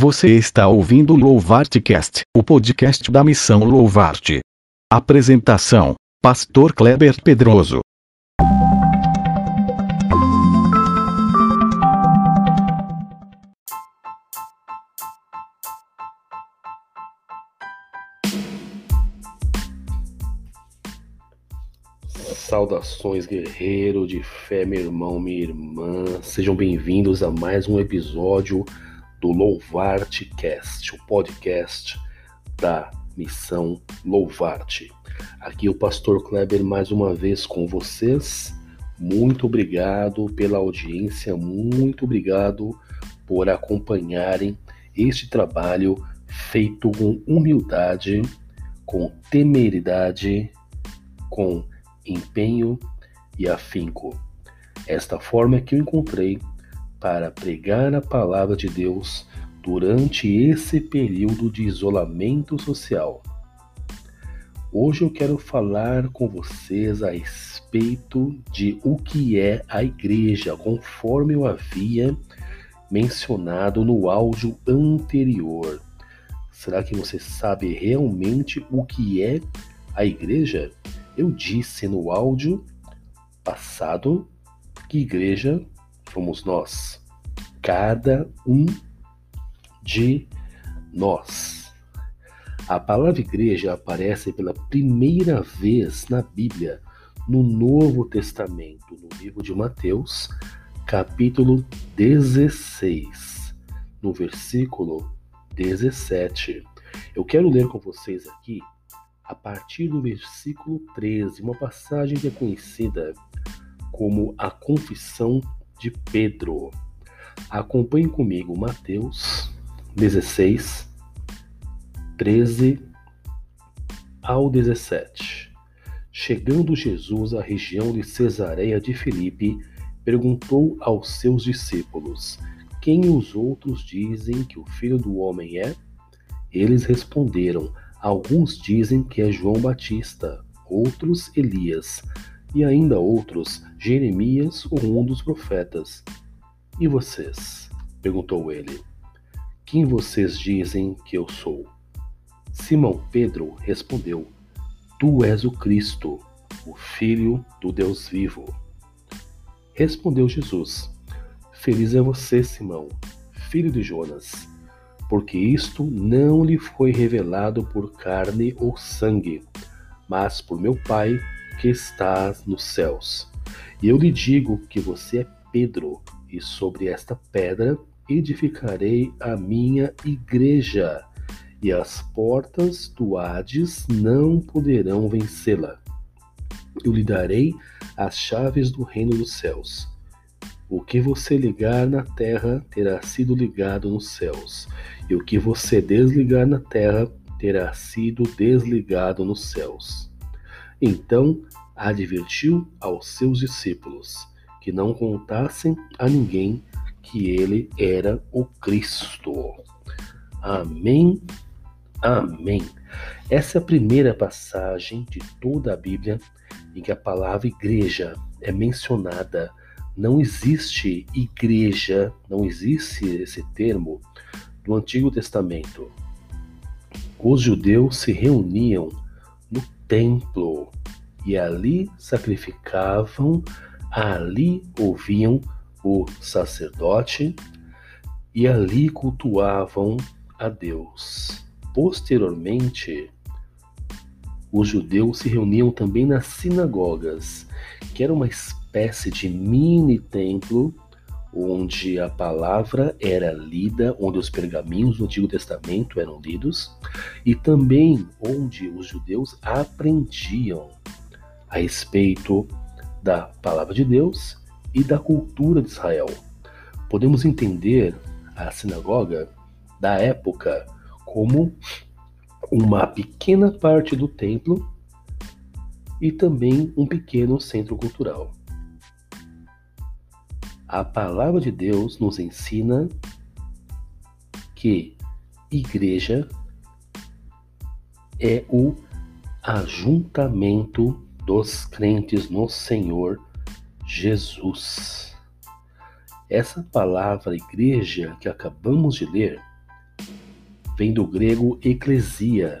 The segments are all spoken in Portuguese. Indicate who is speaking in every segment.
Speaker 1: Você está ouvindo o Louvartcast, o podcast da missão Louvarte. Apresentação: Pastor Kleber Pedroso.
Speaker 2: Saudações, guerreiro de fé, meu irmão, minha irmã. Sejam bem-vindos a mais um episódio do Louvarte Cast, o podcast da missão Louvarte. Aqui é o pastor Kleber mais uma vez com vocês. Muito obrigado pela audiência, muito obrigado por acompanharem este trabalho feito com humildade, com temeridade, com empenho e afinco. Esta forma que eu encontrei para pregar a palavra de Deus durante esse período de isolamento social. Hoje eu quero falar com vocês a respeito de o que é a igreja, conforme eu havia mencionado no áudio anterior. Será que você sabe realmente o que é a igreja? Eu disse no áudio passado que igreja somos nós, cada um de nós. A palavra igreja aparece pela primeira vez na Bíblia, no Novo Testamento, no livro de Mateus, capítulo 16, no versículo 17. Eu quero ler com vocês aqui a partir do versículo 13, uma passagem que é conhecida como a Confissão de Pedro. Acompanhe comigo Mateus 16, 13 ao 17. Chegando Jesus à região de Cesareia de Filipe, perguntou aos seus discípulos: Quem os outros dizem que o filho do homem é? Eles responderam: Alguns dizem que é João Batista, outros Elias, e ainda outros Jeremias ou um dos profetas. E vocês? perguntou ele. Quem vocês dizem que eu sou? Simão Pedro respondeu: Tu és o Cristo, o Filho do Deus vivo. Respondeu Jesus: Feliz é você, Simão, filho de Jonas porque isto não lhe foi revelado por carne ou sangue, mas por meu Pai que está nos céus. E eu lhe digo que você é Pedro, e sobre esta pedra edificarei a minha igreja, e as portas do Hades não poderão vencê-la. Eu lhe darei as chaves do reino dos céus. O que você ligar na terra terá sido ligado nos céus, e o que você desligar na terra terá sido desligado nos céus. Então advertiu aos seus discípulos que não contassem a ninguém que ele era o Cristo. Amém. Amém. Essa é a primeira passagem de toda a Bíblia em que a palavra igreja é mencionada não existe igreja, não existe esse termo no Antigo Testamento. Os judeus se reuniam no templo e ali sacrificavam, ali ouviam o sacerdote e ali cultuavam a Deus. Posteriormente, os judeus se reuniam também nas sinagogas, que era uma espécie de mini templo onde a palavra era lida, onde os pergaminhos do Antigo Testamento eram lidos e também onde os judeus aprendiam a respeito da palavra de Deus e da cultura de Israel. Podemos entender a sinagoga da época como uma pequena parte do templo e também um pequeno centro cultural. A palavra de Deus nos ensina que igreja é o ajuntamento dos crentes no Senhor Jesus. Essa palavra igreja que acabamos de ler vem do grego eclesia,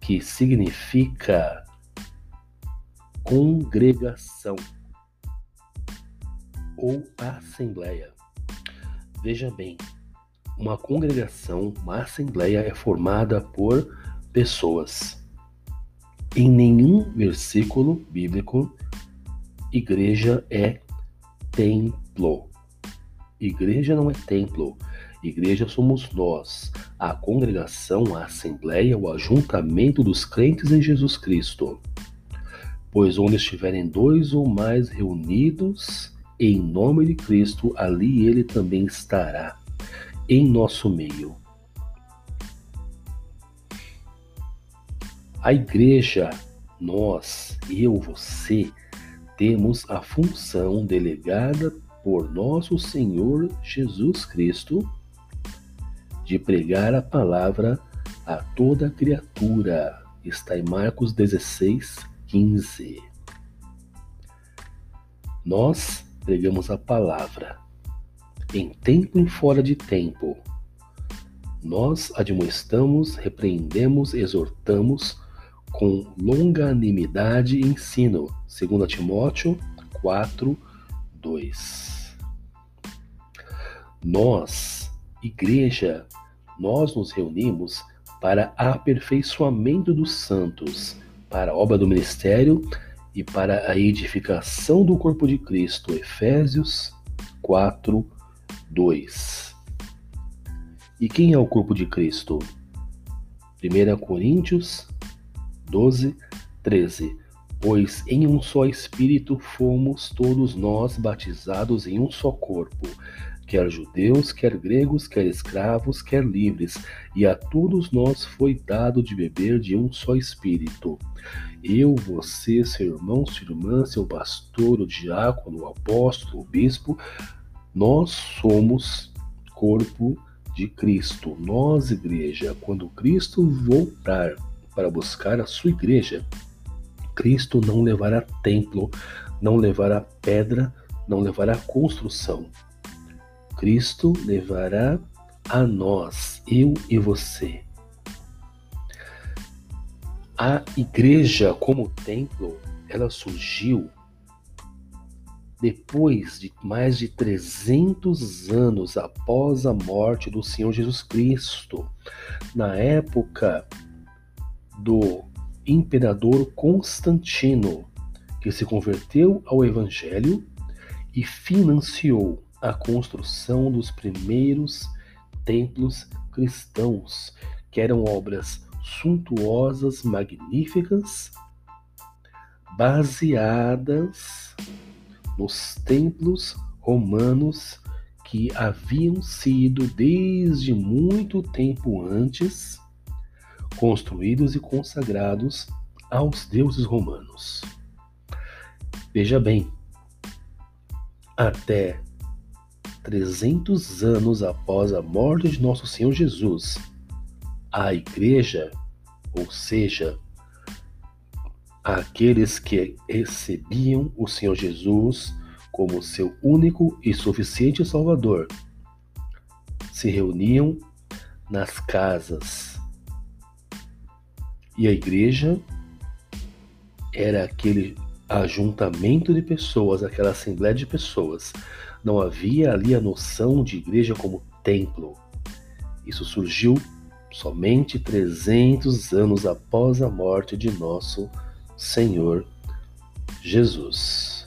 Speaker 2: que significa congregação ou assembleia. Veja bem, uma congregação, uma assembleia é formada por pessoas. Em nenhum versículo bíblico, igreja é templo. Igreja não é templo. Igreja somos nós, a congregação, a assembleia, o ajuntamento dos crentes em Jesus Cristo. Pois onde estiverem dois ou mais reunidos em nome de Cristo, ali ele também estará em nosso meio. A igreja, nós, eu, você, temos a função delegada por nosso Senhor Jesus Cristo de pregar a palavra a toda criatura. Está em Marcos 16, 15. Nós pregamos a palavra em tempo e fora de tempo. Nós admoestamos, repreendemos, exortamos com longanimidade e ensino. 2 Timóteo 4, 2. Nós, igreja, nós nos reunimos para aperfeiçoamento dos santos, para a obra do ministério e para a edificação do corpo de Cristo. Efésios 4, 2. E quem é o corpo de Cristo? 1 Coríntios 12, 13. Pois em um só Espírito fomos todos nós batizados em um só corpo, quer judeus, quer gregos, quer escravos, quer livres, e a todos nós foi dado de beber de um só Espírito. Eu, você, seu irmão, sua irmã, seu pastor, o diácono, o apóstolo, o bispo, nós somos corpo de Cristo. Nós, igreja, quando Cristo voltar para buscar a sua igreja, Cristo não levará templo, não levará pedra, não levará construção. Cristo levará a nós, eu e você. A igreja como templo, ela surgiu depois de mais de 300 anos após a morte do Senhor Jesus Cristo, na época do imperador Constantino, que se converteu ao Evangelho e financiou a construção dos primeiros templos cristãos, que eram obras suntuosas, magníficas, baseadas nos templos romanos que haviam sido desde muito tempo antes construídos e consagrados aos deuses romanos. Veja bem, até 300 anos após a morte de nosso Senhor Jesus, a igreja, ou seja, aqueles que recebiam o Senhor Jesus como seu único e suficiente Salvador, se reuniam nas casas. E a igreja era aquele ajuntamento de pessoas, aquela assembleia de pessoas. Não havia ali a noção de igreja como templo. Isso surgiu somente 300 anos após a morte de nosso Senhor Jesus.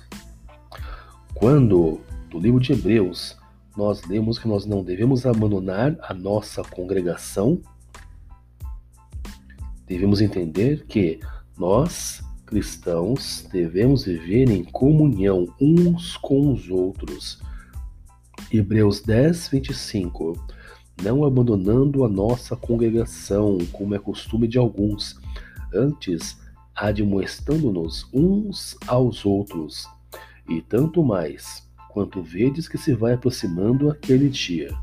Speaker 2: Quando, no livro de Hebreus, nós lemos que nós não devemos abandonar a nossa congregação, devemos entender que nós, cristãos, devemos viver em comunhão uns com os outros. Hebreus 10, 25. Não abandonando a nossa congregação, como é costume de alguns, antes admoestando-nos uns aos outros, e tanto mais, quanto vedes que se vai aproximando aquele dia.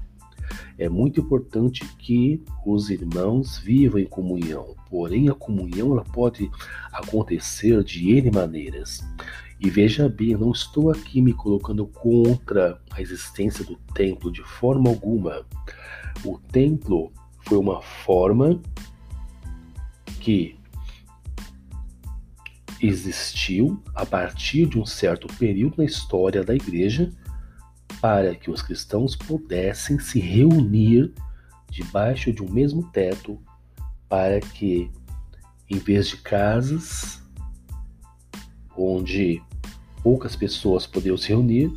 Speaker 2: É muito importante que os irmãos vivam em comunhão, porém a comunhão ela pode acontecer de N maneiras. E veja bem, eu não estou aqui me colocando contra a existência do templo de forma alguma. O templo foi uma forma que existiu a partir de um certo período na história da igreja para que os cristãos pudessem se reunir debaixo de um mesmo teto para que em vez de casas onde poucas pessoas podiam se reunir,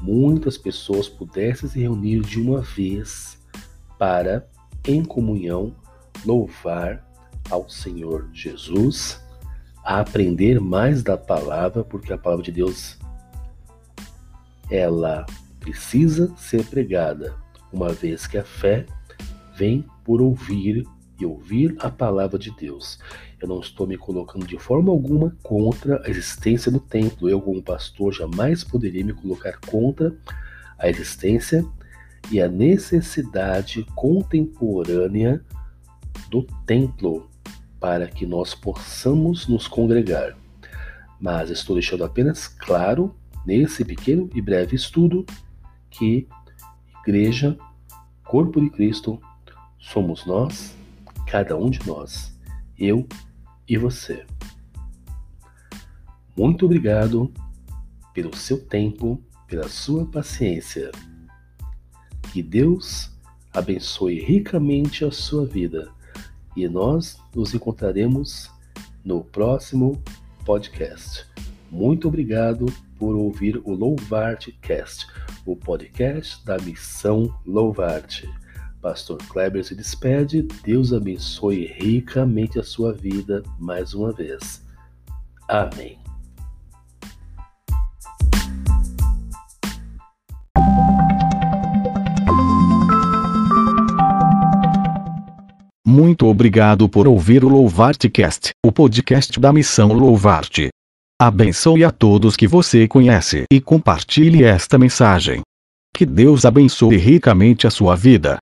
Speaker 2: muitas pessoas pudessem se reunir de uma vez para, em comunhão, louvar ao Senhor Jesus, a aprender mais da palavra, porque a palavra de Deus ela precisa ser pregada, uma vez que a fé vem por ouvir e ouvir a palavra de Deus. Eu não estou me colocando de forma alguma contra a existência do templo. Eu, como pastor, jamais poderia me colocar contra a existência e a necessidade contemporânea do templo para que nós possamos nos congregar. Mas estou deixando apenas claro, nesse pequeno e breve estudo, que igreja, corpo de Cristo, somos nós cada um de nós, eu e você. Muito obrigado pelo seu tempo, pela sua paciência. Que Deus abençoe ricamente a sua vida e nós nos encontraremos no próximo podcast. Muito obrigado por ouvir o Louvarte Cast, o podcast da missão Louvarte. Pastor Kleber se despede. Deus abençoe ricamente a sua vida mais uma vez. Amém.
Speaker 1: Muito obrigado por ouvir o Louvarte Cast, o podcast da missão Louvarte. Abençoe a todos que você conhece e compartilhe esta mensagem. Que Deus abençoe ricamente a sua vida.